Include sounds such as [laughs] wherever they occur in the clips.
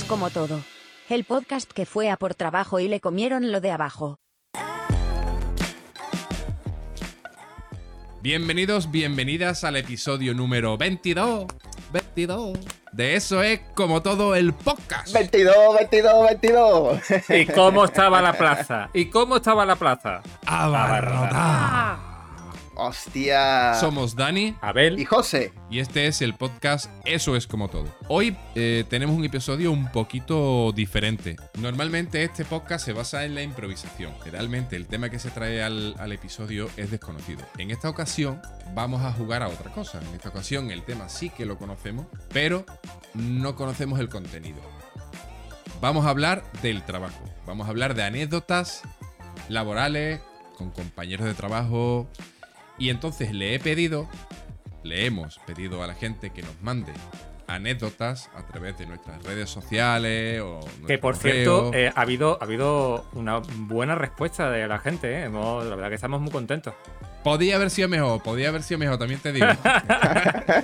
Es como todo. El podcast que fue a por trabajo y le comieron lo de abajo. Bienvenidos, bienvenidas al episodio número 22. 22. De eso es como todo el podcast. 22, 22, 22. ¿Y cómo estaba la plaza? ¿Y cómo estaba la plaza? Abarrotada. Hostia. Somos Dani Abel. Y José. y este es el podcast Eso es como todo. Hoy eh, tenemos un episodio un poquito diferente. Normalmente este podcast se basa en la improvisación. Realmente el tema que se trae al, al episodio es desconocido. En esta ocasión vamos a jugar a otra cosa. En esta ocasión el tema sí que lo conocemos, pero no conocemos el contenido. Vamos a hablar del trabajo. Vamos a hablar de anécdotas laborales con compañeros de trabajo. Y entonces le he pedido, le hemos pedido a la gente que nos mande anécdotas a través de nuestras redes sociales o Que por correo. cierto, eh, ha, habido, ha habido una buena respuesta de la gente. ¿eh? Hemos- la verdad que estamos muy contentos. Podía haber sido mejor, podía haber sido mejor, también te digo. [laughs]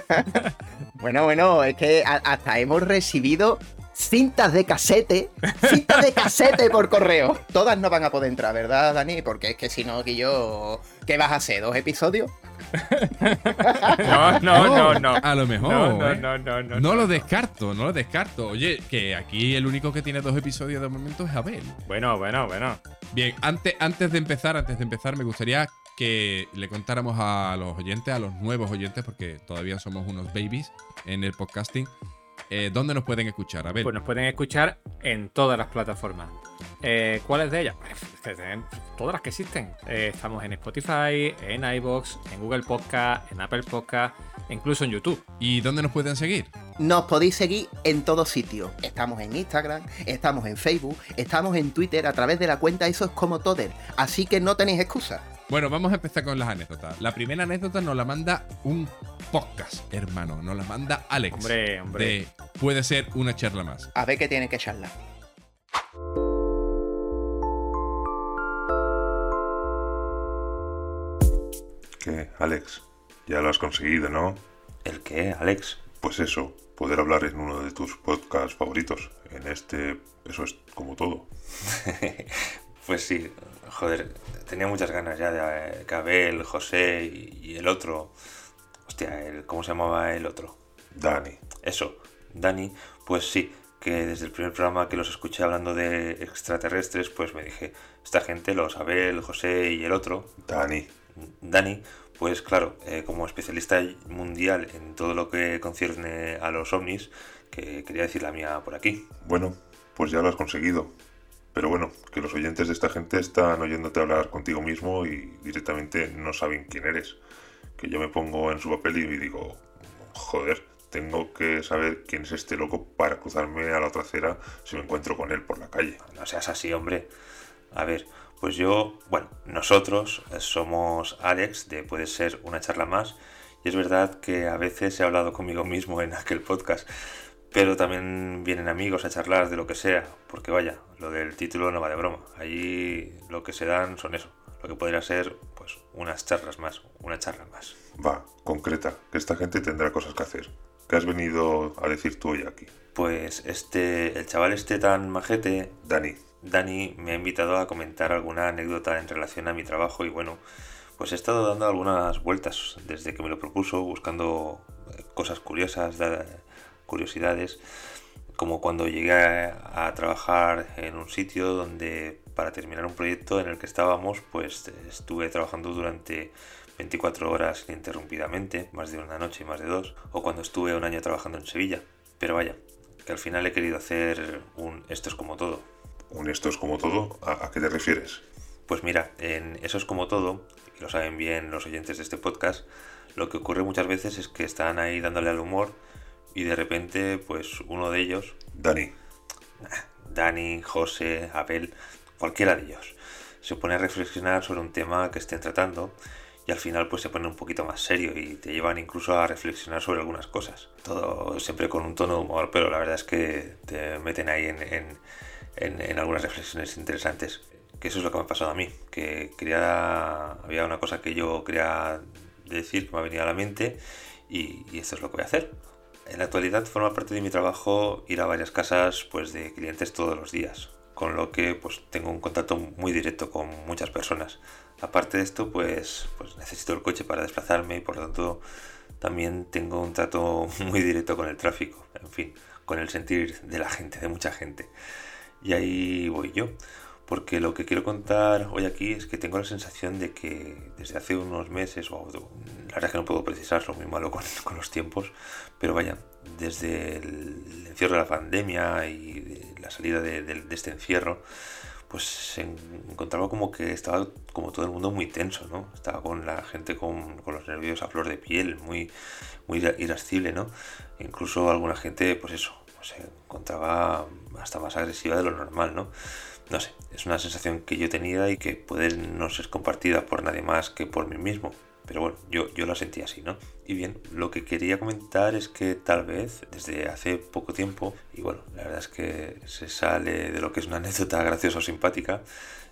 [laughs] Bueno, bueno, es que hasta hemos recibido cintas de casete. Cintas de casete por correo. Todas no van a poder entrar, ¿verdad, Dani? Porque es que si no, que yo. ¿Qué vas a hacer? ¿Dos episodios? No, no, no, no. A lo mejor. No, no, ¿eh? no, no, no, No no, lo no. descarto, no lo descarto. Oye, que aquí el único que tiene dos episodios de momento es Abel. Bueno, bueno, bueno. Bien, antes, antes de empezar, antes de empezar, me gustaría que le contáramos a los oyentes, a los nuevos oyentes, porque todavía somos unos babies en el podcasting, eh, ¿dónde nos pueden escuchar? A ver, Pues nos pueden escuchar en todas las plataformas. Eh, ¿Cuáles de ellas? Pues, todas las que existen. Eh, estamos en Spotify, en iBox, en Google Podcast, en Apple Podcast, e incluso en YouTube. ¿y dónde nos pueden seguir? Nos podéis seguir en todos sitios. Estamos en Instagram, estamos en Facebook, estamos en Twitter a través de la cuenta Eso es como Toder. Así que no tenéis excusa. Bueno, vamos a empezar con las anécdotas. La primera anécdota nos la manda un podcast, hermano. Nos la manda Alex. Hombre, hombre. De Puede ser una charla más. A ver qué tiene que charlar. ¿Qué, Alex? Ya lo has conseguido, ¿no? ¿El qué, Alex? Pues eso, poder hablar en uno de tus podcasts favoritos. En este, eso es como todo. [laughs] Pues sí, joder, tenía muchas ganas ya de que Abel, José y, y el otro. Hostia, el, ¿cómo se llamaba el otro? Dani, Eso, Dani, pues sí, que desde el primer programa que los escuché hablando de extraterrestres, pues me dije, esta gente, los Abel, José y el otro, Dani, Dani, pues claro, eh, como especialista mundial en todo lo que concierne a los ovnis, que quería decir la mía por aquí. bueno, pues ya lo has conseguido. Pero bueno, que los oyentes de esta gente están oyéndote hablar contigo mismo y directamente no saben quién eres. Que yo me pongo en su papel y digo, joder, tengo que saber quién es este loco para cruzarme a la otra acera si me encuentro con él por la calle. No seas así, hombre. A ver, pues yo, bueno, nosotros somos Alex de Puede ser una charla más. Y es verdad que a veces he hablado conmigo mismo en aquel podcast. Pero también vienen amigos a charlar de lo que sea. Porque vaya, lo del título no va de broma. Allí lo que se dan son eso. Lo que podría ser, pues, unas charlas más. Una charla más. Va, concreta, que esta gente tendrá cosas que hacer. ¿Qué has venido a decir tú hoy aquí? Pues este, el chaval este tan majete, Dani, Dani me ha invitado a comentar alguna anécdota en relación a mi trabajo y bueno, pues he estado dando algunas vueltas desde que me lo propuso, buscando cosas curiosas, da- curiosidades, como cuando llegué a, a trabajar en un sitio donde para terminar un proyecto en el que estábamos, pues estuve trabajando durante 24 horas ininterrumpidamente, más de una noche y más de dos, o cuando estuve un año trabajando en Sevilla. Pero vaya, que al final he querido hacer un esto es como todo. un esto es como todo, ¿a, a qué te refieres? Pues mira, en Eso es como todo, y lo saben bien los oyentes de este podcast, lo que ocurre muchas veces es que están ahí dándole al humor y de repente pues uno de ellos, Dani, Dani, José, Abel, cualquiera de ellos, se pone a reflexionar sobre un tema que estén tratando y al final pues se pone un poquito más serio y te llevan incluso a reflexionar sobre algunas cosas. Todo siempre con un tono de humor, pero la verdad es que te meten ahí en, en- en- algunas reflexiones interesantes. Que eso es lo que me ha pasado a mí, que quería, había una cosa que yo quería decir que me ha venido a la mente y, y esto es lo que voy a hacer. En la actualidad forma parte de mi trabajo ir a varias casas pues, de clientes todos los días, con lo que pues, tengo un contacto muy directo con muchas personas. Aparte de esto, pues, pues necesito el coche para desplazarme y por lo tanto también tengo un trato [laughs] muy directo con el tráfico, en fin, con el sentir de la gente, de mucha gente. Y ahí voy yo porque lo que quiero contar hoy aquí es que tengo la sensación de que desde hace unos meses, o la verdad es que no puedo precisarlo, muy malo con, [laughs] con los tiempos, pero vaya, desde el encierro de la pandemia y la salida de, este encierro, pues se encontraba como que estaba como todo el mundo muy tenso, ¿no? Estaba con la gente con, con los nervios a flor de piel, muy, muy irascible, ¿no? incluso alguna gente, pues eso, pues se encontraba hasta más agresiva de lo normal, ¿no? No sé, es una sensación que yo tenía y que puede no ser compartida por nadie más que por mí mismo. Pero bueno, yo, yo la sentí así, ¿no? Y bien, lo que quería comentar es que tal vez desde hace poco tiempo, y bueno, la verdad es que se sale de lo que es una [laughs] anécdota graciosa o simpática,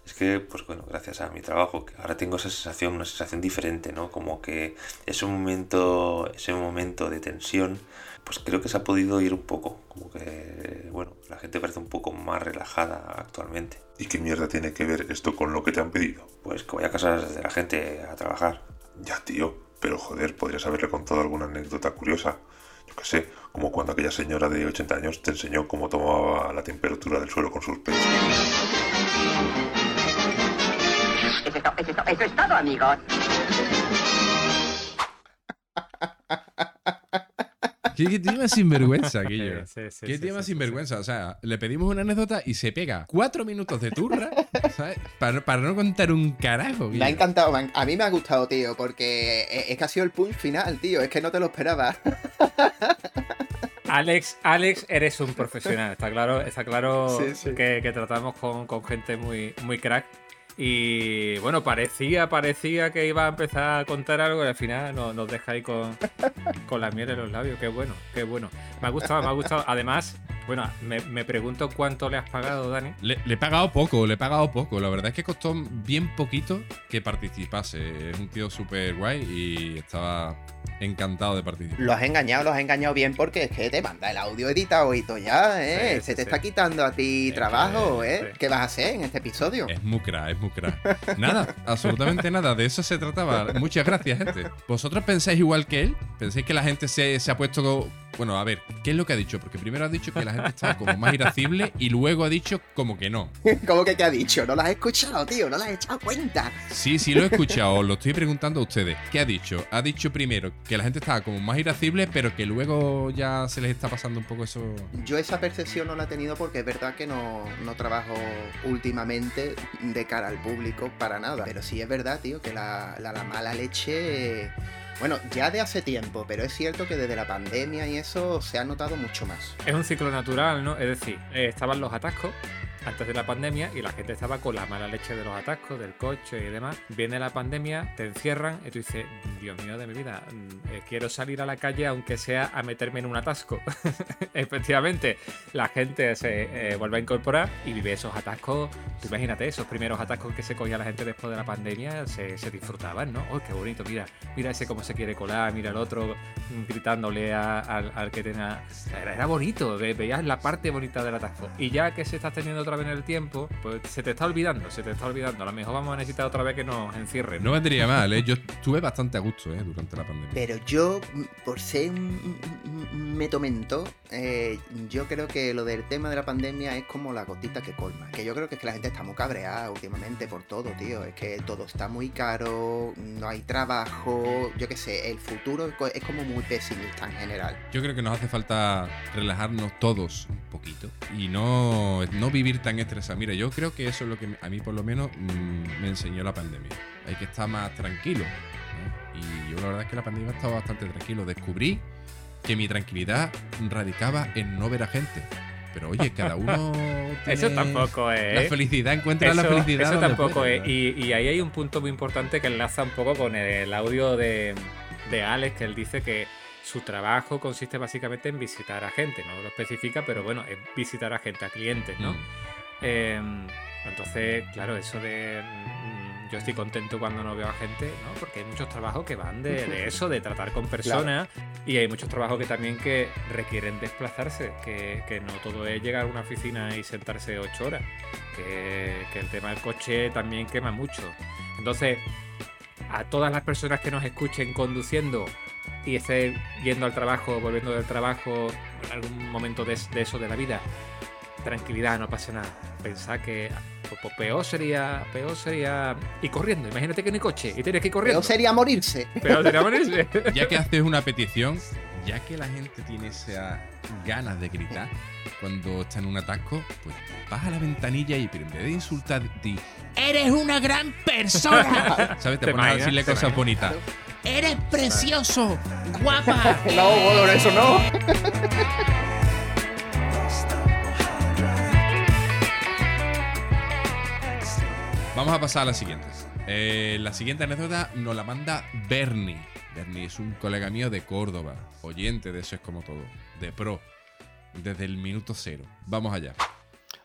es que, pues bueno, gracias a mi trabajo, ahora tengo esa sensación, una sensación diferente, ¿no? Como que ese momento, ese momento de tensión pues creo que se ha podido ir un poco. Como que, bueno, la gente parece un poco más relajada actualmente. ¿Y qué mierda tiene que ver esto con lo que te han pedido? Pues que voy a casa de la gente a trabajar. Ya, tío, pero joder, podrías haberle contado alguna anécdota curiosa. Yo qué sé, como cuando aquella señora de 80 años te enseñó cómo tomaba la temperatura del suelo con sus pechos. Eso es todo, amigos. [laughs] [laughs] ¿Qué, qué más sinvergüenza, Guillo? Sí, sí, ¿Qué sí, más sinvergüenza? O sea, le pedimos una anécdota y se pega cuatro minutos de turra, [laughs] ¿sabes? Para, para no contar un carajo, Guillo. Me ha encantado, a mí me ha gustado, tío, porque es que ha sido el punch final, tío. Es que no te lo esperaba. [laughs] Alex, Alex, eres un profesional, está claro, está claro que, que, tratamos con, con gente muy, muy crack y bueno, parecía, parecía que iba a empezar a contar algo y al final nos, nos deja ahí con, con la miel en los labios. Qué bueno, qué bueno. Me ha gustado, me ha gustado. Además, bueno, me, me pregunto cuánto le has pagado, Dani. Le, le, he pagado poco, le he pagado poco. La verdad es que costó bien poquito que participase. Es un tío súper guay y estaba encantado de participar. Lo has engañado, lo has engañado bien porque es que te manda el audio editado y todo ya, ¿eh? Sí, Se te sí. está quitando a ti es trabajo, que, ¿eh? ¿Qué vas a hacer en este episodio? Es muy crack, es muy crack. nada, absolutamente nada. De eso se trataba. Muchas gracias, gente. ¿Vosotros pensáis igual que él? ¿Pensáis que la gente se, se ha puesto bueno, a ver, ¿qué es lo que ha dicho? Porque primero ha dicho que la gente estaba como más irascible y luego ha dicho como que no. [laughs] ¿Cómo que qué ha dicho? No lo has escuchado, tío, no lo has echado cuenta. Sí, sí lo he escuchado, os lo estoy preguntando a ustedes. ¿Qué ha dicho? Ha dicho primero que la gente estaba como más irascible, pero que luego ya se les está pasando un poco eso. Yo esa percepción no la he tenido porque es verdad que no, no trabajo últimamente de cara al público para nada. Pero sí es verdad, tío, que la, la, la mala leche bueno, ya de hace tiempo, pero es cierto que desde la pandemia y eso se ha notado mucho más. Es un ciclo natural, ¿no? Es decir, eh, estaban los atascos antes de la pandemia y la gente estaba con la mala leche de los atascos, del coche y demás. Viene la pandemia, te encierran y tú dices, Dios mío de mi vida, eh, quiero salir a la calle aunque sea a meterme en un atasco. [laughs] Efectivamente, la gente se eh, vuelve a incorporar y vive esos atascos. Imagínate, esos primeros atascos que se cogía la gente después de la pandemia se, disfrutaban, ¿no? ¡Oh, qué bonito! Mira, mira ese cómo se quiere colar, mira el otro gritándole a, al, al, que tenga... Era, era bonito, veías la parte bonita del atasco. Y ya que se está teniendo otra vez en el tiempo, pues se te está olvidando, se te está olvidando. A lo mejor vamos a necesitar otra vez que nos encierren. No, no vendría mal, ¿eh? Yo estuve bastante a gusto ¿eh? durante la pandemia. Pero yo, por ser un metomento, eh, yo creo que lo del tema de la pandemia es como la gotita que colma. Que yo creo que es que la gente está muy cabreada últimamente por todo, tío. Es que todo está muy caro, no hay trabajo, yo qué sé, el futuro es como muy pesimista en general. Yo creo que nos hace falta relajarnos todos un poquito y no, no vivir tan estresados. Mira, yo creo que eso es lo que a mí por lo menos mmm, me enseñó la pandemia. Hay que estar más tranquilo. ¿no? Y yo la verdad es que la pandemia ha estado bastante tranquilo. Descubrí que mi tranquilidad radicaba en no ver a gente. Pero oye, cada [laughs] uno. eso tampoco es. La felicidad, encuentra eso, la felicidad. Eso tampoco es. Y, y, ahí hay un punto muy importante que enlaza un poco con el audio de, de Alex, que él dice que su trabajo consiste básicamente en visitar a gente. No lo especifica, pero bueno, es visitar a gente, a clientes, ¿no? Mm. Eh, entonces, claro, eso de yo estoy contento cuando no veo a gente, ¿no? Porque hay muchos trabajos que van de, de eso, de tratar con personas, y hay muchos trabajos que también que requieren desplazarse, que, que no todo es llegar a una oficina y sentarse ocho horas, que, que el tema del coche también quema mucho. Entonces, a todas las personas que nos escuchen conduciendo y estén yendo al trabajo, volviendo del trabajo, en algún momento de, de eso de la vida, tranquilidad, no pasa nada. Pensad que peor sería, peor sería ir corriendo. Imagínate que no hay coche y tienes que ir corriendo. Peor sería morirse. [laughs] Peor sería morirse. Ya que haces una petición, ya que la gente tiene esas ganas de gritar cuando está en un atasco, pues baja la ventanilla y pero en vez de insultar, di ¡Eres una gran persona! [laughs] ¿Sabes? Te, Te pones a decirle te cosas bonitas. ¡Eres precioso! ¡Guapa! [laughs] No, bueno, eso no. Vamos a pasar a las siguientes. Eh, la siguiente anécdota nos la manda Bernie. Bernie es un colega mío de Córdoba, oyente de Eso es como todo, de pro, desde el minuto cero. Vamos allá.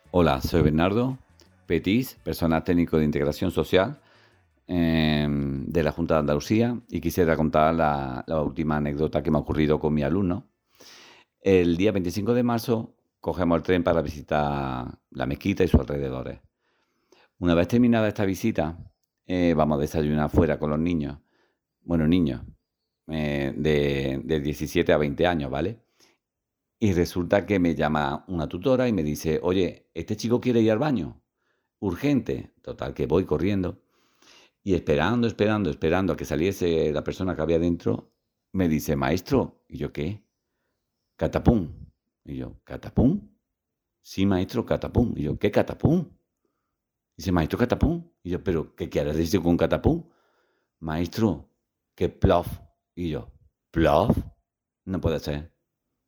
Hola, soy Bernardo Petis, personal técnico de integración social eh, de la Junta de Andalucía y quisiera contar la, la última anécdota que me ha ocurrido con mi alumno. El día 25 de marzo cogemos el tren para visitar la mezquita y sus alrededores. Una vez terminada esta visita, eh, vamos a desayunar fuera con los niños. Bueno, niños, eh, de, de 17 a 20 años, ¿vale? Y resulta que me llama una tutora y me dice, oye, este chico quiere ir al baño. Urgente. Total, que voy corriendo. Y esperando, esperando, esperando a que saliese la persona que había dentro, me dice, maestro. Y yo, ¿qué? Catapum. Y yo, ¿catapum? Sí, maestro, catapum. Y yo, ¿qué catapum? Dice, maestro, catapum. Y yo, ¿pero qué quieres decir con catapum? Maestro, que plof. Y yo, ¿plof? No puede ser.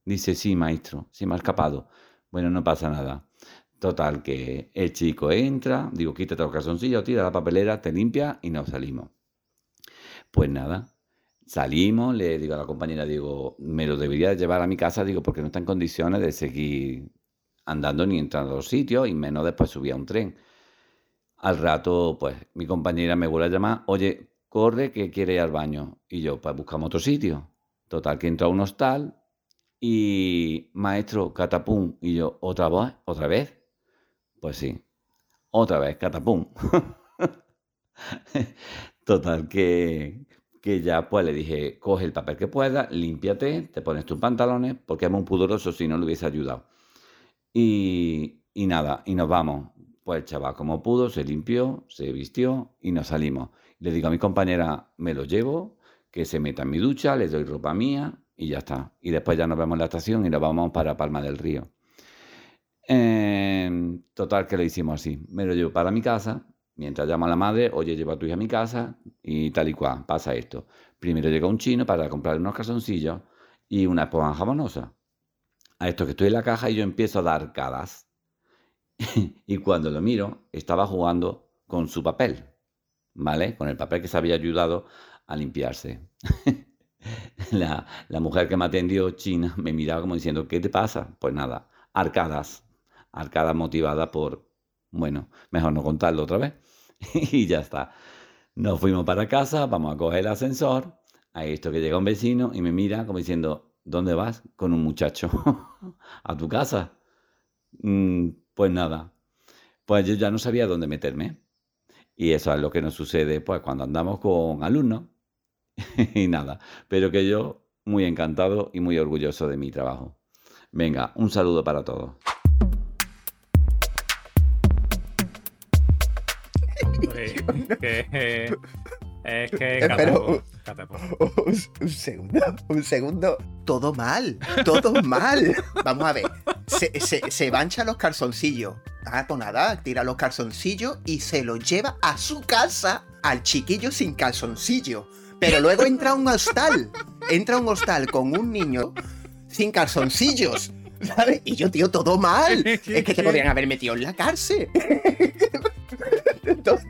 Dice, sí, maestro, se me ha escapado. Bueno, no pasa nada. Total, que el chico entra, digo, quítate los calzoncillos, tira la papelera, te limpia y nos salimos. Pues nada, salimos, le digo a la compañera, digo, me lo debería llevar a mi casa, digo, porque no está en condiciones de seguir andando ni entrando a los sitios y menos después subir a un tren. Al rato, pues mi compañera me vuelve a llamar, oye, corre que quiere ir al baño. Y yo, pues buscamos otro sitio. Total, que entra a un hostal y maestro, catapum. Y yo, ¿otra vez? ¿Otra vez? Pues sí, otra vez, catapum. [laughs] Total, que, que ya pues le dije, coge el papel que puedas, límpiate, te pones tus pantalones, porque es muy pudoroso si no le hubiese ayudado. Y, y nada, y nos vamos. El chaval como pudo, se limpió, se vistió y nos salimos. Le digo a mi compañera, me lo llevo, que se meta en mi ducha, le doy ropa mía y ya está. Y después ya nos vemos en la estación y nos vamos para Palma del Río. Total que lo hicimos así. Me lo llevo para mi casa, mientras llamo a la madre, oye, lleva a tu hija a mi casa y tal y cual, pasa esto. Primero llega un chino para comprarle unos calzoncillos y una esponja jabonosa. A esto que estoy en la caja y yo empiezo a dar arcadas. [laughs] y cuando lo miro, estaba jugando con su papel, ¿vale? Con el papel que se había ayudado a limpiarse. [laughs] la, la mujer que me atendió, china, [laughs] me miraba como diciendo, ¿qué te pasa? Pues nada, arcadas, arcadas motivadas por, bueno, mejor no contarlo otra vez. y ya está. Nos fuimos para casa, vamos a coger el ascensor. A esto que llega un vecino y me mira como diciendo, ¿dónde vas? Con un muchacho. ¿A tu casa? "Mm, pues nada. Pues yo ya no sabía dónde meterme. Y eso es lo que nos sucede pues cuando andamos con alumnos. [laughs] y nada. Pero que yo muy encantado y muy orgulloso de mi trabajo. Venga, un saludo para todos. [laughs] Que, es que Eh, un segundo, un segundo. Todo mal, todo mal. [laughs] Vamos a ver. Se, se, se mancha los calzoncillos. Ah, pues nada, tira los calzoncillos y se los lleva a su casa al chiquillo sin calzoncillo. Pero luego entra un hostal. Entra un hostal con un niño sin calzoncillos. ¿Sabes? Y yo, tío, todo mal. [laughs] Es que te podrían haber metido en la cárcel. [laughs]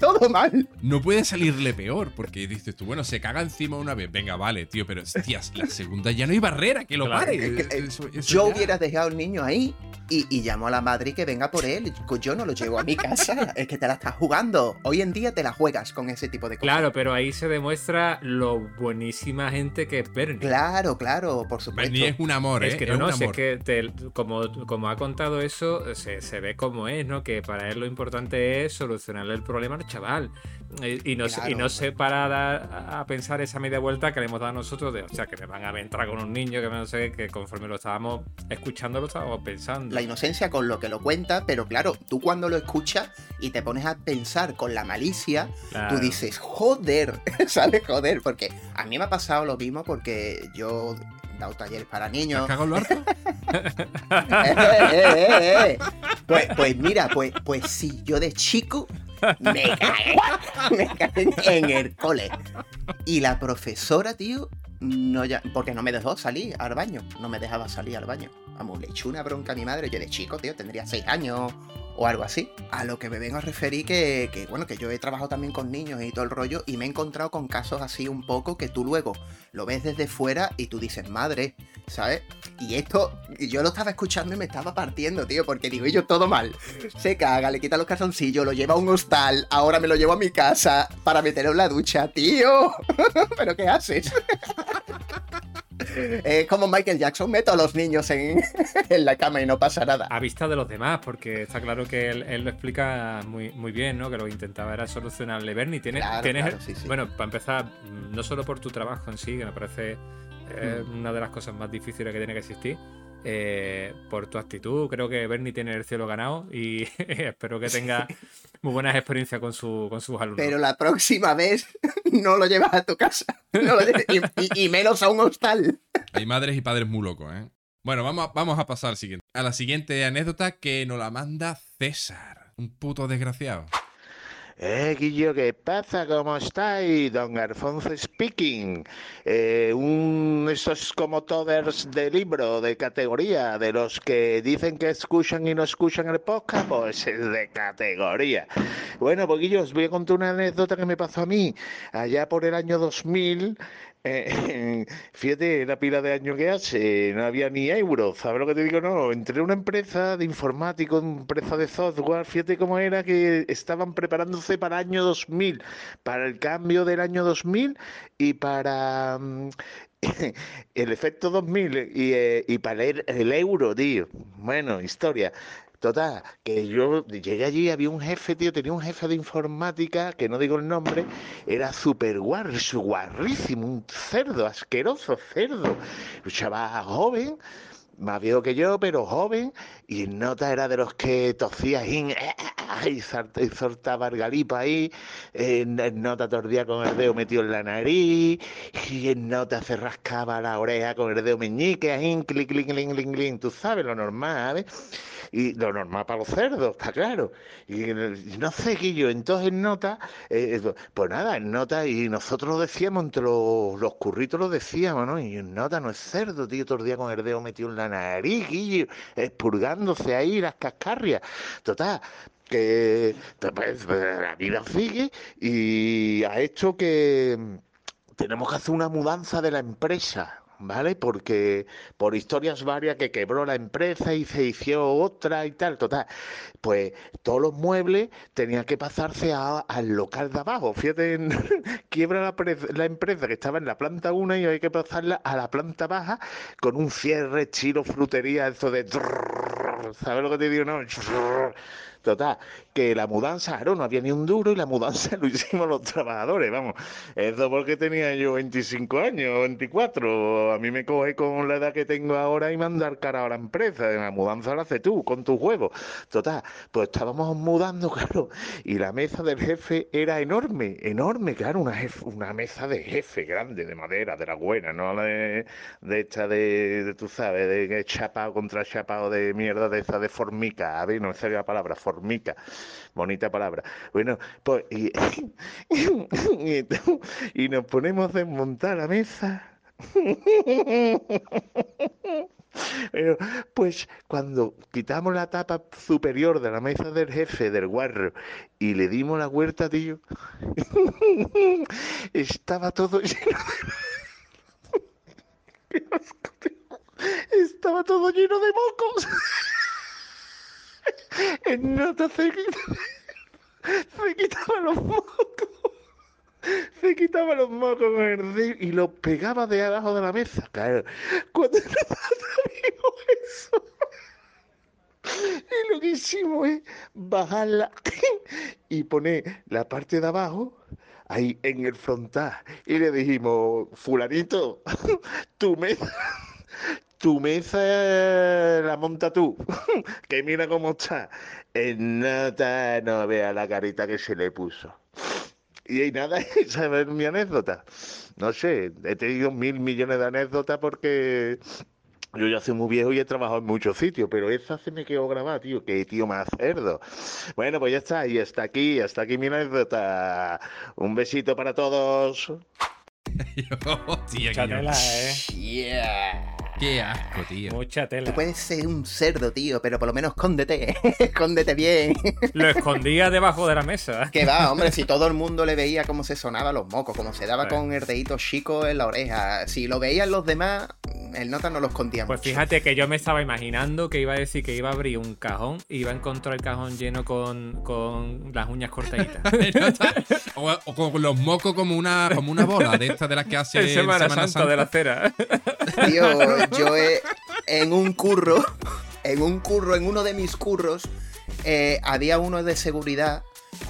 todo, mal. No puede salirle peor, porque dices tú, bueno, se caga encima una vez. Venga, vale, tío, pero hostias, la segunda ya no hay barrera que lo Claro, pare. Es que, eh, Eso- eso yo ya- hubiera dejado al niño ahí y, y llamo a la madre y que venga por él. Yo no lo llevo a mi casa. [laughs] Es que te la estás jugando. Hoy en día te la juegas con ese tipo de cosas. Claro, pero ahí se demuestra lo buenísima gente que es Bernie. Claro, claro, por supuesto. Bernie es un amor, Es ¿eh? que es no, no, un si es que te- como, como ha contado eso, se, se ve como es, ¿no? Que para él lo importante es solucionarle el problema al chaval. Y, y no, se- y Claro. no se para a, dar- a pensar esa media vuelta que le hemos dado nosotros de, o sea, que me van a entrar con un niño, que no sé, que conforme lo estábamos escuchando, lo estábamos pensando. La inocencia con lo que lo cuenta, pero claro, tú cuando lo escuchas y te pones a pensar con la malicia, Claro. tú dices, joder, [laughs] ¿sabes? Joder, porque a mí me ha pasado lo mismo porque yo dado talleres para ¿Te niños. en lo harto? [laughs] Eh, eh, eh, eh. Pues, pues mira, pues, pues sí, yo de chico me cagué, me cagué en el cole. Y la profesora, tío, no ya, porque no me dejó salir al baño, no me dejaba salir al baño. Vamos, le echó una bronca a mi madre, yo de chico, tío, tendría seis años o algo así. A lo que me vengo a referir que, que, bueno, que yo he trabajado también con niños y todo el rollo y me he encontrado con casos así un poco que tú luego lo ves desde fuera y tú dices, madre, ¿sabes? Y esto, yo lo estaba escuchando y me estaba partiendo, tío, porque digo, yo todo mal. Se caga, le quita los calzoncillos, lo lleva a un hostal, ahora me lo llevo a mi casa para meterlo en la ducha, tío. [laughs] ¿Pero qué haces? [laughs] Es como Michael Jackson, meto a los niños en, [laughs] en la cama y no pasa nada. a vista de los demás, porque está claro que él, él lo explica muy, muy bien, ¿no? Que lo que intentaba era solucionarle. Bernie, tienes, Claro, tienes claro, sí, sí. bueno, para empezar, no solo por tu trabajo en sí, que me parece eh, Mm. una de las cosas más difíciles que tiene que existir, eh, por tu actitud, creo que Bernie tiene el cielo ganado y [laughs] espero que tenga muy buenas experiencias con, su, con sus alumnos. Pero la próxima vez [laughs] no lo llevas a tu casa. No lo lleves- y, y- y menos a un hostal. Hay madres y padres muy locos, ¿eh? Bueno, vamos a, vamos a pasar al siguiente. A la siguiente anécdota que nos la manda César. Un puto desgraciado. Eh, Guillo, ¿qué pasa? ¿Cómo estáis? Don Alfonso speaking. Eh, un esos como todos de libro, de categoría, de los que dicen que escuchan y no escuchan el podcast, pues es de categoría. Bueno, pues Guillo, os voy a contar una anécdota que me pasó a mí allá por el año 2000. Eh, [laughs] fíjate la pila de años que hace, no había ni euros, ¿sabes lo que te digo? No, entré a una empresa de informático, una empresa de software, fíjate cómo era que estaban preparándose para el año 2000, para el cambio del año 2000 y para mm, [laughs] el efecto 2000 y, eh, y para el, el euro, tío. Bueno, historia. Total, que yo llegué allí, había un jefe, tío, tenía un jefe de informática, que no digo el nombre, era súper guarrísimo, un cerdo, asqueroso cerdo. Un chaval joven, más viejo que yo, pero joven, y en nota era de los que tosía y, y, salta- y soltaba el galipo ahí, en nota tordía con el dedo metido en la nariz, y en nota se rascaba la oreja con el dedo meñique, ahí, clic, clic, clic, clic, clic, tú sabes, lo normal, ¿ves? Y lo normal para los cerdos, está claro. Y, y no sé, Guillo, entonces en nota, eh, pues nada, en nota, y nosotros lo decíamos, entre los, los curritos lo decíamos, ¿no? Y en nota no es cerdo, tío, todo el con el dedo metido en la nariz, Guillo, expurgándose ahí las cascarrias. Total, que pues, la vida sigue y ha hecho que tenemos que hacer una mudanza de la empresa. ¿Vale? Porque por historias varias que quebró la empresa y se hizo otra y tal, total. Pues todos los muebles tenían que pasarse a- al local de abajo. Fíjate, [laughs] quiebra la, pre- la empresa que estaba en la planta 1 y hay que pasarla a la planta baja con un cierre chino frutería, eso de... ¿Sabes lo que te digo? No. Total, que la mudanza, claro, no había ni un duro y la mudanza [laughs] lo hicimos los trabajadores, vamos. Eso porque tenía yo 25 años, 24. A mí me coge con la edad que tengo ahora y mandar cara a la empresa. La mudanza la haces tú, con tus huevos. Total, pues estábamos mudando, [laughs] claro, y la mesa del jefe era enorme, enorme, claro, una, jef- una mesa de jefe grande, de madera, de la buena, no de, de esta de, de, tú sabes, de chapado contra chapado de mierda de esa de formica, a ver, no me salía la palabra, formica, bonita palabra. Bueno, pues, [laughs] y, nos ponemos a desmontar la mesa. [laughs] Pues cuando quitamos la tapa superior de la mesa del jefe, del guarro, y le dimos la vuelta, tío, [laughs] estaba todo lleno de... Estaba todo lleno de mocos. En nota [laughs] se quitaba, los mocos. Se quitaba los mocos con el dedo y los pegaba de abajo de la mesa. Claro, cuando [laughs] eso, y lo que hicimos es bajarla [laughs] y poner la parte de abajo ahí en el frontal. Y le dijimos, fulanito, tu mesa, tu mesa la monta tú, [laughs] que mira cómo está. En nota no vea la carita que se le puso. Y ahí nada, [laughs] esa es mi anécdota. No sé, he tenido mil millones de anécdotas porque yo ya soy muy viejo y he trabajado en muchos sitios, pero esa se me quedó grabada, tío. Qué tío más cerdo. Bueno, pues ya está, y hasta aquí, hasta aquí mi anécdota. Un besito para todos. [laughs] Hostia, Mucha tela, ¿eh? Yeah. Qué asco, tío. Mucha Tú tela. puedes ser un cerdo, tío, pero por lo menos escóndete. [laughs] escóndete bien. Lo escondía debajo de la mesa. Que va, hombre, si todo el mundo le veía cómo se sonaba los mocos, cómo se daba con el dedito chico en la oreja. Si lo veían los demás, el nota no lo escondía Pues mucho. fíjate que yo me estaba imaginando que iba a decir que iba a abrir un cajón y iba a encontrar el cajón lleno con, con las uñas cortaditas. [laughs] o, o con los mocos como una, como una bola de estas de las que hace en [laughs] en Semana, Santa, de la cera. [laughs] Tío, yo he- en un curro, en un curro, en uno de mis curros, eh, había uno de seguridad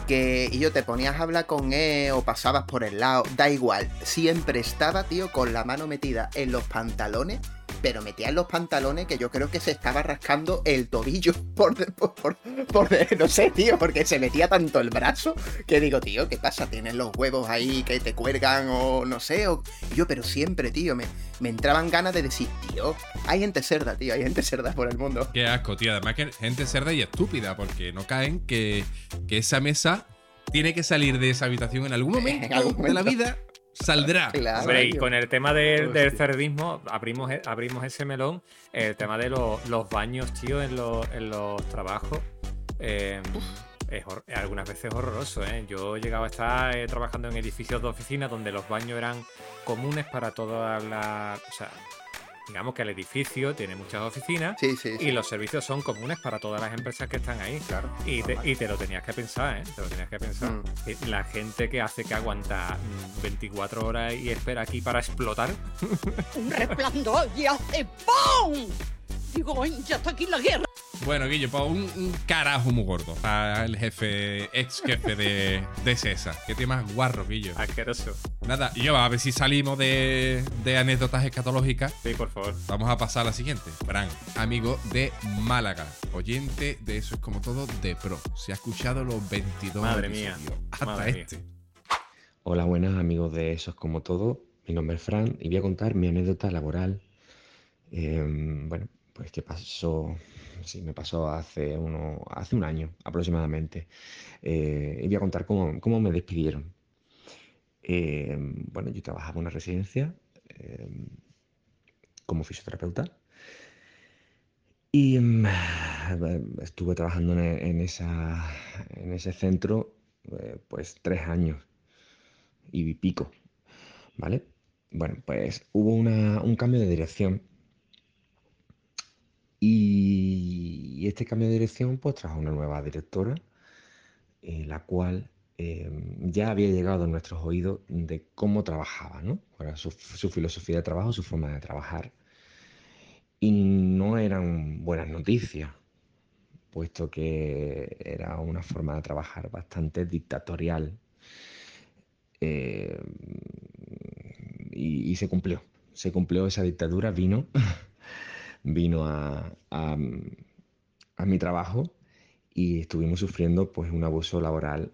que y yo te ponías a hablar con él o pasabas por el lado, da igual, siempre estaba, tío, con la mano metida en los pantalones, pero metía en los pantalones que yo creo que se estaba rascando el tobillo [laughs] por, de- por, por- por de- no sé, tío, porque se metía tanto el brazo que digo, tío, ¿qué pasa? ¿Tienes los huevos ahí que te cuelgan o no sé? O... Yo, pero siempre, tío, me, me entraban ganas de decir, tío, hay gente cerda, tío, hay gente cerda por el mundo. Qué asco, tío. Además que gente cerda y estúpida, porque no caen que, que esa mesa tiene que salir de esa habitación en algún [laughs] momento, En algún de la vida. Saldrá. Claro, Hombre, y con el tema del, del cerdismo, abrimos, e- abrimos ese melón. El tema de los, los baños, tío, en los, en los trabajos. eh, es hor- algunas veces horroroso, ¿eh? Yo llegaba a estar eh, trabajando en edificios de oficina donde los baños eran comunes para todas las. O sea, digamos que el edificio tiene muchas oficinas Sí, sí, sí. y los servicios son comunes para todas las empresas que están ahí. Claro. Y te, y te lo tenías que pensar, ¿eh? Te lo tenías que pensar. Mm. Y La gente que hace que aguanta mm, 24 horas y espera aquí para explotar. Un resplandor y hace ¡pum! Digo, "Ay, ya está aquí la guerra. Bueno, Guillo, pues un, un carajo muy gordo al jefe, ex jefe de, de César. Qué más guarro, Guillo. Asqueroso. Nada, yo a ver si salimos de, de anécdotas escatológicas. Sí, por favor. Vamos a pasar a la siguiente. Fran, amigo de Málaga, oyente de Eso es como todo de pro. Se ha escuchado los 22 Madre mía, episodios. Hasta madre mía. este. Hola, buenas amigos de Eso es como todo. Mi nombre es Fran y voy a contar mi anécdota laboral. Eh, bueno, pues que pasó, sí, me pasó hace, uno, hace un año aproximadamente. Eh, y voy a contar cómo, cómo me despidieron. Eh, bueno, yo trabajaba en una residencia eh, como fisioterapeuta y mm, estuve trabajando en, en esa, en ese centro eh, pues tres años y pico, ¿vale? Bueno, pues hubo una- un cambio de dirección y, este cambio de dirección pues trajo una nueva directora, la cual eh, ya había llegado a nuestros oídos de cómo trabajaba, ¿no? Su, filosofía de trabajo, su forma de trabajar. Y no eran buenas noticias, puesto que era una forma de trabajar bastante dictatorial. Y, y se cumplió, se cumplió esa dictadura, vino, [laughs] vino a, a- a mi trabajo y estuvimos sufriendo pues un abuso laboral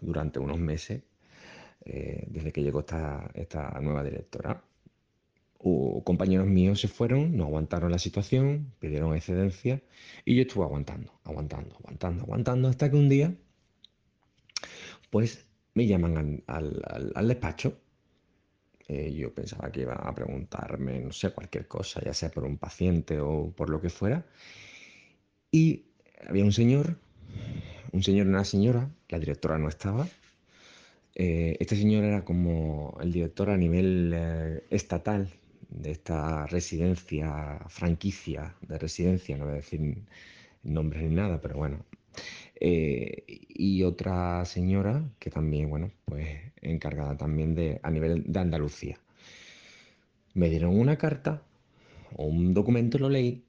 durante unos meses eh, desde que llegó esta, esta nueva directora. Compañeros míos se fueron, no aguantaron la situación, pidieron excedencia y yo estuve aguantando, aguantando, aguantando, aguantando hasta que un día pues me llaman al- al- al despacho Eh, yo pensaba que iba a preguntarme, no sé, cualquier cosa, ya sea por un paciente o por lo que fuera. Y había un señor, un señor y una señora, la directora no estaba. Eh, este señor era como el director a nivel eh, estatal de esta residencia, franquicia de residencia, no voy a decir nombres ni nada, pero bueno. Eh, y otra señora que también, bueno, pues encargada también de, a nivel de Andalucía. Me dieron una carta o un documento, lo leí,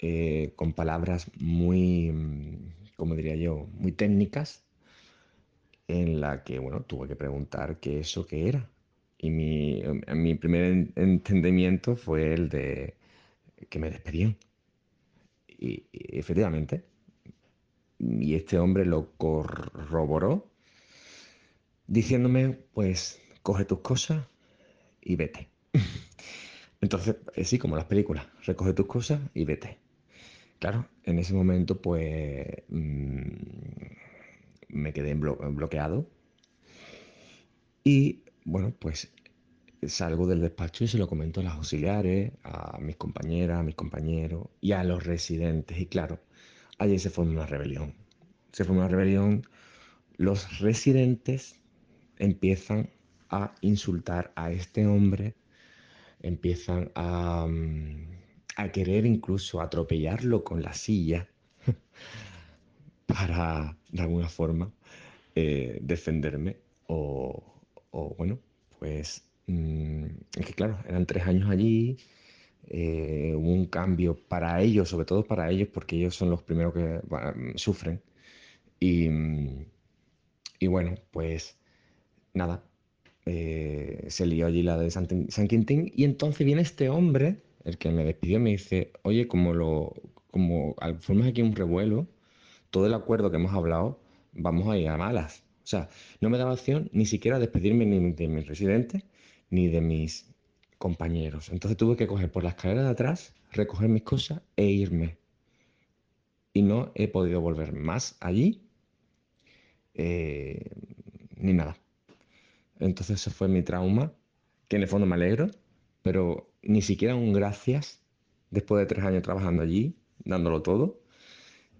eh, con palabras muy, como diría yo, muy técnicas, en la que, bueno, tuve que preguntar qué eso qué era. Y mi, mi primer en- entendimiento fue el de que me despedían. Y efectivamente, y este hombre lo corroboró diciéndome, pues, coge tus cosas y vete. [laughs] Entonces, eh, sí, como las películas, recoge tus cosas y vete. Claro, en ese momento, pues, mm, me quedé blo- bloqueado y, bueno, pues salgo del despacho y se lo comento a las auxiliares, a mis compañeras, a mis compañeros y a los residentes. Y claro, allí se forma una rebelión. Se forma una rebelión. Los residentes empiezan a insultar a este hombre, empiezan a, mm, a querer incluso atropellarlo con la silla [laughs] para, de alguna forma, eh, defenderme o, o, bueno, pues mm, es que claro, eran tres años allí, eh, un cambio para ellos, sobre todo para ellos, porque ellos son los primeros que sufren. Y, y bueno, pues nada, eh, se lió allí la de San, Quintín y entonces viene este hombre, el que me despidió, me dice, oye, como lo, como formamos aquí un revuelo, todo el acuerdo que hemos hablado, vamos a ir a malas. O sea, no me daba opción ni siquiera despedirme ni de mis residentes ni de mis compañeros. Entonces tuve que coger por la escalera de atrás, recoger mis cosas e irme. Y no he podido volver más allí eh, ni nada. Entonces ese fue mi trauma, que en el fondo me alegro, pero ni siquiera un gracias después de tres años trabajando allí, dándolo todo,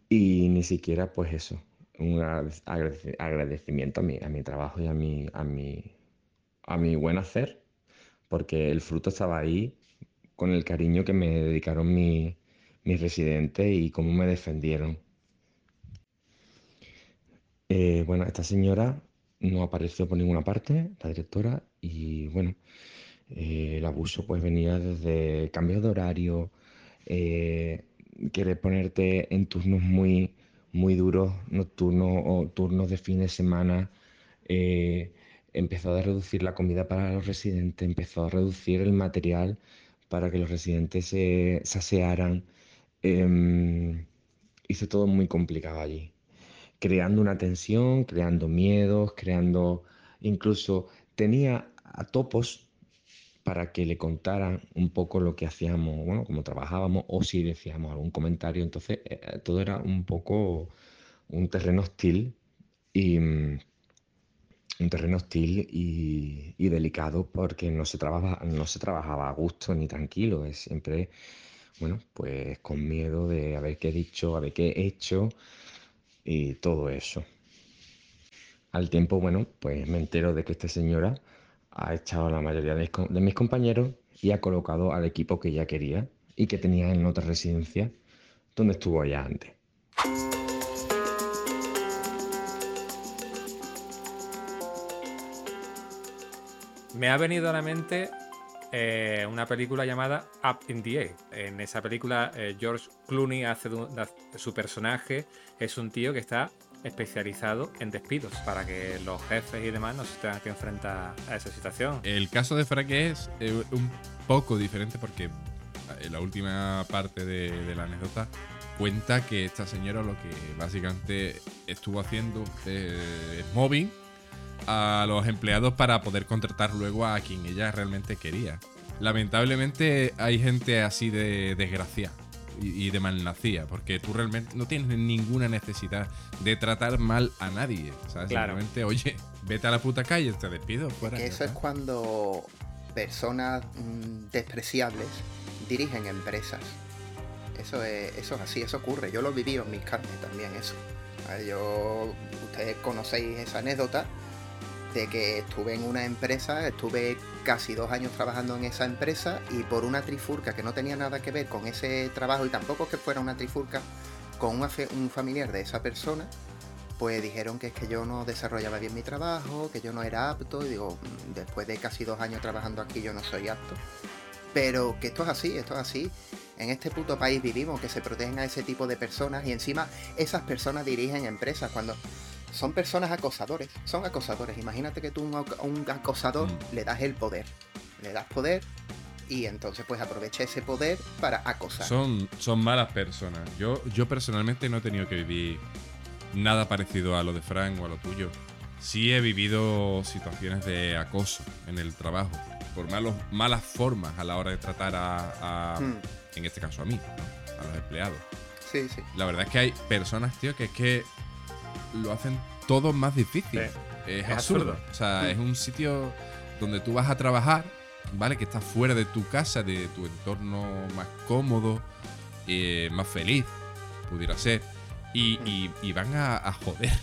y ni siquiera pues eso, un agrade- agradec- agradecimiento a mi, a mi trabajo y a mi, a mi, a mi buen hacer, porque el fruto estaba ahí con el cariño que me dedicaron mi- mis residentes y cómo me defendieron. Eh, bueno, esta señora no apareció por ninguna parte, la directora, y bueno, eh, el abuso pues venía desde cambios de horario, eh, querer ponerte en turnos muy, muy duros, nocturnos o turnos de fin de semana, eh, empezó a reducir la comida para los residentes, empezó a reducir el material para que los residentes se, se asearan, em, hizo todo muy complicado allí creando una tensión, creando miedos, creando incluso tenía a topos para que le contaran un poco lo que hacíamos, bueno, cómo trabajábamos o si decíamos algún comentario. Entonces, eh, todo era un poco un terreno hostil y mm, un terreno hostil y, y delicado porque no se trabajaba, no se trabajaba a gusto ni tranquilo, es siempre, bueno, pues con miedo de a ver qué he dicho, a ver qué he hecho y todo eso. Al tiempo, bueno, pues me entero de que esta señora ha echado a la mayoría de mis, de mis compañeros y ha colocado al equipo que ella quería y que tenía en otra residencia donde estuvo ya antes. Me ha venido a la mente eh, una película llamada Up in the Air. En esa película, eh, George Clooney hace su personaje, es un tío que está especializado en despidos para que los jefes y demás no se tengan que enfrentar a esa situación. El caso de Frank es eh, un poco diferente porque en la última parte de, la anécdota cuenta que esta señora lo que básicamente estuvo haciendo es mobbing a los empleados para poder contratar luego a quien ella realmente quería. Lamentablemente hay gente así de desgraciada y, y de malnacía, porque tú realmente no tienes ninguna necesidad de tratar mal a nadie. ¿sabes? Claro. Simplemente, oye, vete a la puta calle, te despido. Fuera, Que eso es cuando personas mm, despreciables dirigen empresas. Eso es, eso es así, eso ocurre. Yo lo viví en mis carnes también, eso. Yo, ustedes conocéis esa anécdota de que estuve en una empresa, estuve casi dos años trabajando en esa empresa y por una trifurca que no tenía nada que ver con ese trabajo y tampoco que fuera una trifurca con un familiar de esa persona, pues dijeron que es que yo no desarrollaba bien mi trabajo, que yo no era apto, y digo, "Mm, después de casi dos años trabajando aquí yo no soy apto. Pero que esto es así, esto es así. En este puto país vivimos, que se protegen a ese tipo de personas y encima esas personas dirigen empresas cuando son personas acosadores, son acosadores. Imagínate que tú a un, acosador Mm. le das el poder, le das poder y entonces pues aprovecha ese poder para acosar. Son, son malas personas. Yo, yo personalmente no he tenido que vivir nada parecido a lo de Frank o a lo tuyo. Sí he vivido situaciones de acoso en el trabajo, por malos, malas formas a la hora de tratar a, a- Mm, en este caso a mí, ¿no? a los empleados. sí, sí. La verdad es que hay personas, tío, que es que lo hacen todo más difícil. Sí. Es, Es absurdo. absurdo. O sea, es un sitio donde tú vas a trabajar, ¿vale? Que estás fuera de tu casa, de tu entorno más cómodo, eh, más feliz, pudiera ser. Y, y- y van a, a joder. [laughs]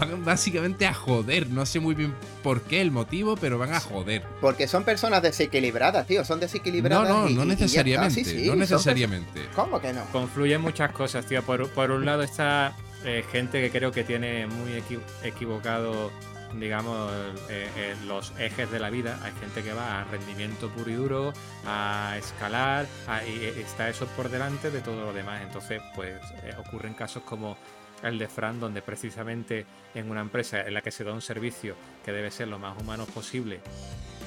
Van básicamente a joder. No sé muy bien por qué el motivo, pero van a joder. Porque son personas desequilibradas, tío, son No, desequilibradas. no, y- no y está. necesariamente. Sí, sí, no necesariamente. ¿Cómo que no? Confluyen muchas cosas, tío. Por, por un lado está eh, gente que creo que tiene muy equi- equivocado, digamos, eh, eh, los ejes de la vida. Hay gente que va a rendimiento puro y duro, a escalar, a- y está eso por delante de todo lo demás. Entonces, pues eh, ocurren casos como el de Fran, donde precisamente en una empresa en la que se da un servicio que debe ser lo más humano posible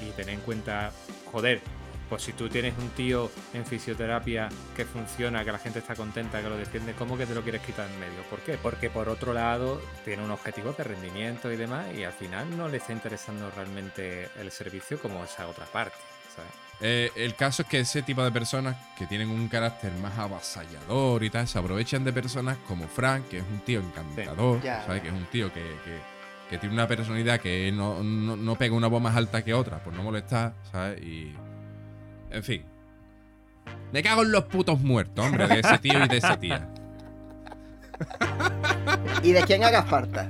y tener en cuenta, joder, pues si tú tienes un tío en fisioterapia que funciona, que la gente está contenta, que lo defiende, ¿cómo que te lo quieres quitar en medio? ¿Por qué? Porque por otro lado tiene un objetivo de rendimiento y demás y al final no le está interesando realmente el servicio como esa otra parte, ¿sabes? Eh, el caso es que ese tipo de personas que tienen un carácter más avasallador y tal, se aprovechan de personas como Frank, que es un tío encantador, ¿sabes? Que es un tío que, que- que tiene una personalidad que no, no- no pega una voz más alta que otra, por no molestar, ¿sabes? Y. En fin. Me cago en los putos muertos, hombre, de ese tío y de esa tía. ¿Y de quién hagas falta?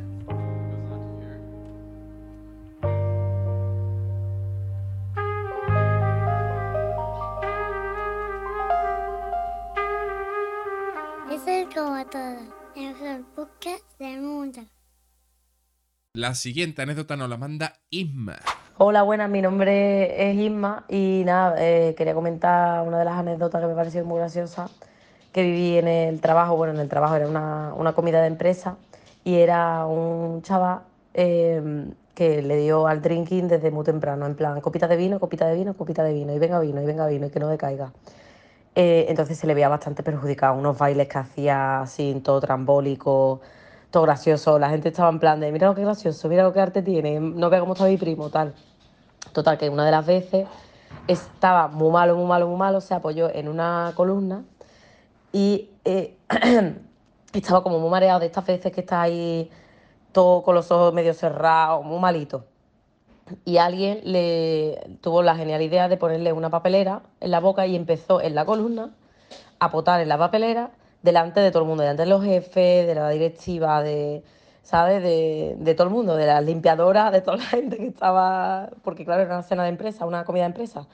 Eso es como todo. El mejor del mundo. La siguiente anécdota nos la manda Isma. Hola, buenas, mi nombre es Isma y nada, eh, quería comentar una de las anécdotas que me pareció muy graciosa que viví en el trabajo. Bueno, en el trabajo era una, una comida de empresa y era un chaval eh, que le dio al drinking desde muy temprano, en plan, copita de vino, copita de vino, copita de vino, y venga vino, y venga vino, y que no decaiga. Eh, entonces se le veía bastante perjudicado, unos bailes que hacía así, todo trambólico, todo gracioso. La gente estaba en plan de, mira lo que gracioso, mira lo que arte tiene, no vea cómo está mi primo, tal. Total, que una de las veces estaba muy malo, muy malo, muy malo, se apoyó en una columna y eh, [clears throat] estaba como muy mareado de estas veces que está ahí todo con los ojos medio cerrados, muy malito. Y alguien le tuvo la genial idea de ponerle una papelera en la boca y empezó en la columna a potar en la papelera delante de todo el mundo, delante de los jefes, de la directiva, de, ¿sabes? De, de todo el mundo, de las limpiadoras, de toda la [laughs] gente que estaba, porque claro, era una cena de empresa, una comida de empresa.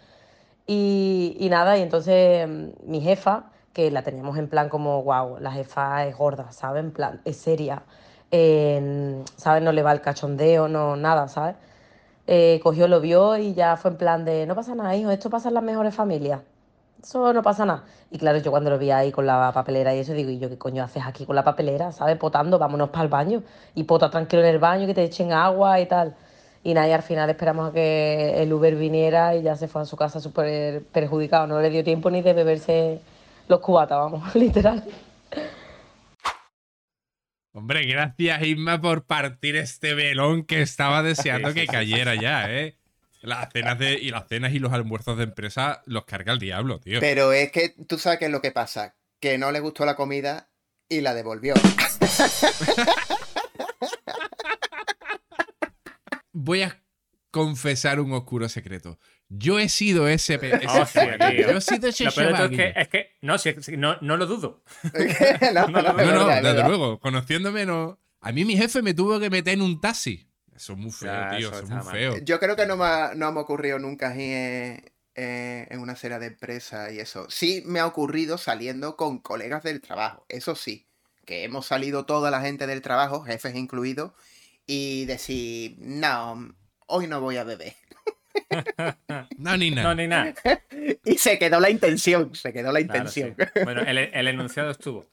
Y, y nada, y entonces mm, mi jefa, que la teníamos en plan como, wow, la jefa es gorda, ¿sabes? En plan, es seria, eh, ¿sabes? No le va el cachondeo, no, nada, ¿sabes? Eh, cogió, lo vio y ya fue en plan de, no pasa nada, hijo, esto pasa en las mejores familias. Eso no pasa nada. Y claro, yo cuando lo vi ahí con la papelera y eso, digo, ¿y yo qué coño haces aquí con la papelera? ¿Sabes? Potando, vámonos para el baño. Y pota tranquilo en el baño, que te echen agua y tal. Y nada, y al final esperamos a que el Uber viniera y ya se fue a su casa súper perjudicado. No le dio tiempo ni de beberse los cubatas, vamos, [laughs] literal. Hombre, gracias Isma por partir este velón que estaba deseando [laughs] que cayera ya, ¿eh? Las cenas de, y las cenas y los almuerzos de empresa los carga el diablo, tío. Pero es que tú sabes qué es lo que pasa, que no le gustó la comida y la devolvió. Voy a confesar un oscuro secreto. Yo he sido ese. Hostia, tío. Yo he sido ese Lo es que, es que no, si- si- no, no lo dudo. [laughs] [laughs] no, no, No, no, No, no, es desde luego. Conociéndome, no. A mí mi jefe me tuvo que meter en un taxi. Eso es muy feo, Ya, tío. eso Eso es muy mal. feo. Yo creo que no me ha, no me ha ocurrido nunca así en, en- una serie de empresas y eso. Sí me ha ocurrido saliendo con colegas del trabajo, eso sí. Que hemos salido toda la gente del trabajo, jefes incluidos, y decir, no, hoy no voy a beber. [laughs] No, ni nada. No, ni nada. [laughs] Y se quedó la intención, se quedó la Claro, intención. sí. Bueno, el, el enunciado estuvo.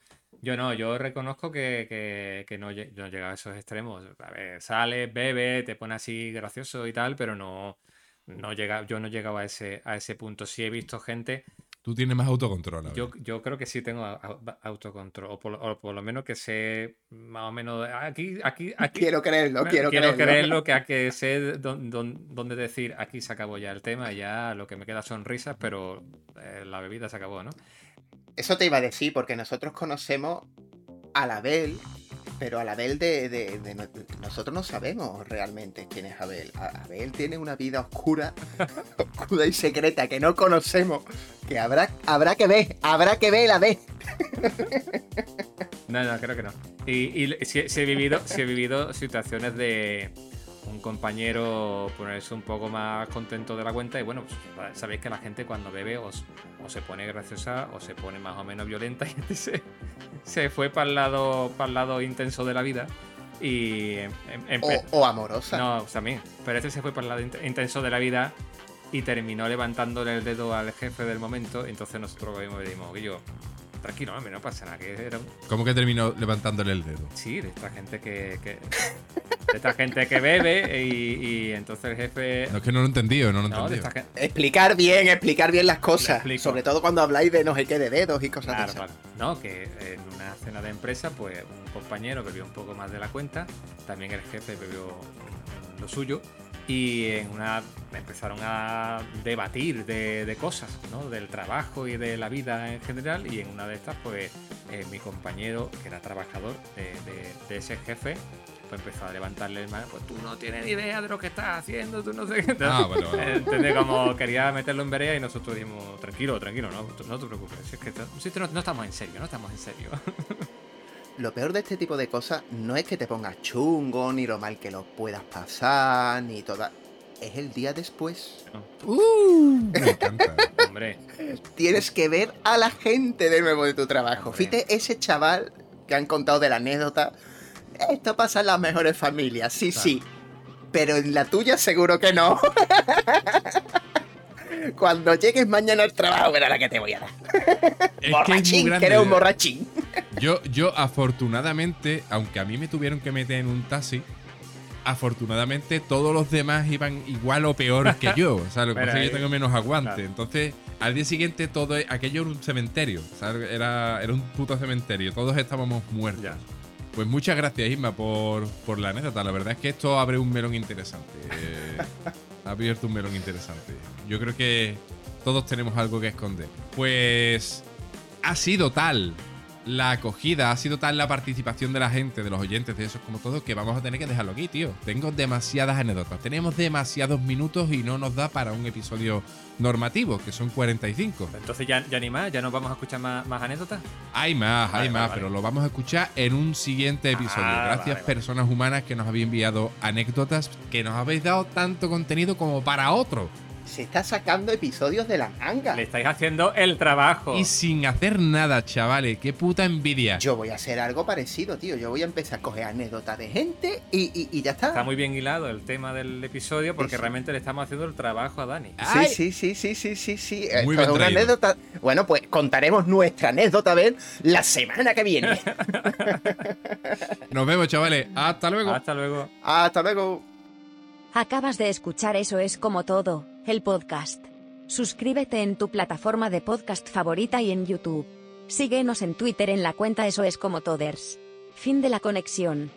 Yo no, yo reconozco que, que- que no, lle- no he llegado a esos extremos. A ver, sales, bebe, te pone así gracioso y tal, pero no, no llega, yo no he llegado a ese, a ese punto. Sí he visto gente, Tú tienes más autocontrol. yo, yo creo que sí tengo a- a- autocontrol, o por, o por lo menos que sé más o menos, aquí, aquí, [laughs] aquí. Quiero creerlo, quiero, creerlo. creerlo, que, [laughs] a que sé dón- dón- dónde decir, aquí se acabó ya el tema, ya lo que me queda son risas, pero eh, la bebida se acabó, ¿no? Eso te iba a decir, porque nosotros conocemos a la Abel, pero a la Abel de, de- de no- Nosotros no sabemos realmente quién es Abel. A- Abel tiene una vida oscura, [laughs] oscura y secreta que no conocemos, que habrá, habrá que ver, habrá que ver la vez. No, no, creo que no. Y, y he vivido, sí he vivido situaciones de un compañero ponerse un poco más contento de la cuenta y bueno, pues, sabéis que la gente cuando bebe o, o se pone graciosa o se pone más o menos violenta [laughs] y se, se fue para el lado para el lado intenso de la vida y em- em- empe- O, o amorosa. no, también. Pero este se fue por el lado int- intenso de la vida y terminó levantándole el dedo al jefe del momento. Entonces nosotros lo vimos y dijimos, que yo, tranquilo, hombre, no pasa nada. Que era un... ¿Cómo que terminó levantándole el dedo? Sí, de esta gente que. que- de esta gente que bebe y, y entonces el jefe. No es que no lo he entendido, no lo he No, entendido. gente. Explicar bien, explicar bien las cosas. Sobre todo cuando habláis de no sé qué de dedos y cosas Claro, de esas. claro. No, que en una cena de empresa, pues un compañero bebió un poco más de la cuenta, también el jefe bebió lo suyo, y en una empezaron a debatir de, de cosas, ¿no? Del trabajo y de la vida en general, y en una de estas, pues eh, mi compañero, que era trabajador de, de- de ese jefe, pues empezó a levantarle el mano, pues tú no tienes ni idea de lo que estás haciendo, tú no sé qué. Ah, vale. ¿Entendés? Como quería meterlo en vereda y nosotros dijimos, tranquilo, tranquilo, no, no te preocupes, es que no, no estamos en serio, no estamos en serio. [laughs] Lo peor de este tipo de cosas no es que te pongas chungo, ni lo mal que lo puedas pasar, ni toda. Es el día después. Uh, me encanta. [laughs] Hombre, Tienes que ver a la gente de nuevo de tu trabajo. Hombre. Fíjate ese chaval que han contado de la anécdota. Esto pasa en las mejores familias, sí, Claro. sí. Pero en la tuya seguro que no. [laughs] Cuando llegues mañana al trabajo, verás la que te voy a dar. Es que es muy borrachín, que eres un borrachín. Yo, yo afortunadamente, aunque a mí me tuvieron que meter en un taxi, afortunadamente todos los demás iban igual o peor que yo. [laughs] O sea, lo que pasa es que yo tengo menos aguante. claro. Entonces, al día siguiente todo aquello era un cementerio. O sea, era, era un puto cementerio. Todos estábamos muertos. ya. Pues muchas gracias, Isma, por, por la anécdota. La verdad es que esto abre un melón interesante. Eh, [laughs] ha abierto un melón interesante. Yo creo que todos tenemos algo que esconder. Pues ha sido tal la acogida, ha sido tal la participación de la gente, de los oyentes, de esos como todos, que vamos a tener que dejarlo aquí, tío. Tengo demasiadas anécdotas. Tenemos demasiados minutos y no nos da para un episodio normativo, que son 45. Entonces ya, ya ni más, ya no vamos a escuchar más, más anécdotas. Hay más, Vale, hay vale, más, vale. pero lo vamos a escuchar en un siguiente episodio. Ah, Gracias, vale, vale. personas humanas que nos habéis enviado anécdotas, que nos habéis dado tanto contenido como para otro. Se está sacando episodios de la manga. Le estáis haciendo el trabajo. Y sin hacer nada, chavales. Qué puta envidia. Yo voy a hacer algo parecido, tío. Yo voy a empezar a coger anécdotas de gente y, y- y ya está. Está muy bien hilado el tema del episodio porque Sí, sí. realmente le estamos haciendo el trabajo a Dani. Ay. Sí, sí, sí, sí, sí, sí, sí. Muy Esto bien es una anécdota. Bueno, pues contaremos nuestra anécdota, ¿ven? La semana que viene. [laughs] Nos vemos, chavales. Hasta luego. Hasta luego. Hasta luego. Acabas de escuchar Eso es como todo, el podcast. Suscríbete en tu plataforma de podcast favorita y en YouTube. Síguenos en Twitter en la cuenta Eso es como Toders. Fin de la conexión.